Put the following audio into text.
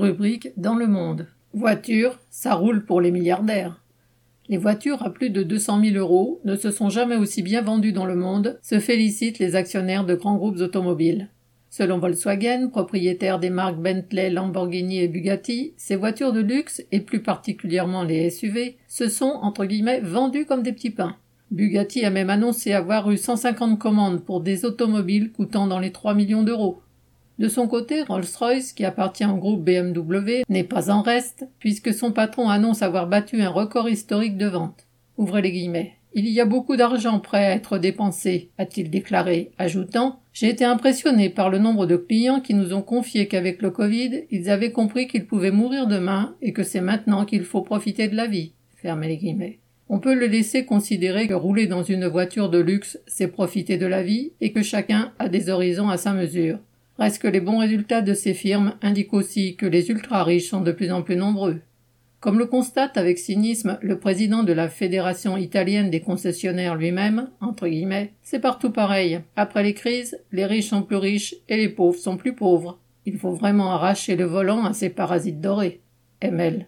Rubrique dans le monde. Voiture, ça roule pour les milliardaires. Les voitures à plus de 200 000 euros ne se sont jamais aussi bien vendues dans le monde, se félicitent les actionnaires de grands groupes automobiles. Selon Volkswagen, propriétaire des marques Bentley, Lamborghini et Bugatti, ces voitures de luxe, et plus particulièrement les SUV, se sont, entre guillemets, vendues comme des petits pains. Bugatti a même annoncé avoir eu 150 commandes pour des automobiles coûtant dans les 3 millions d'euros. De son côté, Rolls-Royce, qui appartient au groupe BMW, n'est pas en reste, puisque son patron annonce avoir battu un record historique de vente. Ouvrez les guillemets. Il y a beaucoup d'argent prêt à être dépensé, a-t-il déclaré, ajoutant J'ai été impressionné par le nombre de clients qui nous ont confié qu'avec le Covid, ils avaient compris qu'ils pouvaient mourir demain et que c'est maintenant qu'il faut profiter de la vie. Fermez les guillemets. On peut le laisser considérer que rouler dans une voiture de luxe, c'est profiter de la vie et que chacun a des horizons à sa mesure. Reste que les bons résultats de ces firmes indiquent aussi que les ultra-riches sont de plus en plus nombreux. Comme le constate avec cynisme le président de la Fédération italienne des concessionnaires lui-même, entre guillemets, c'est partout pareil. Après les crises, les riches sont plus riches et les pauvres sont plus pauvres. Il faut vraiment arracher le volant à ces parasites dorés. ML.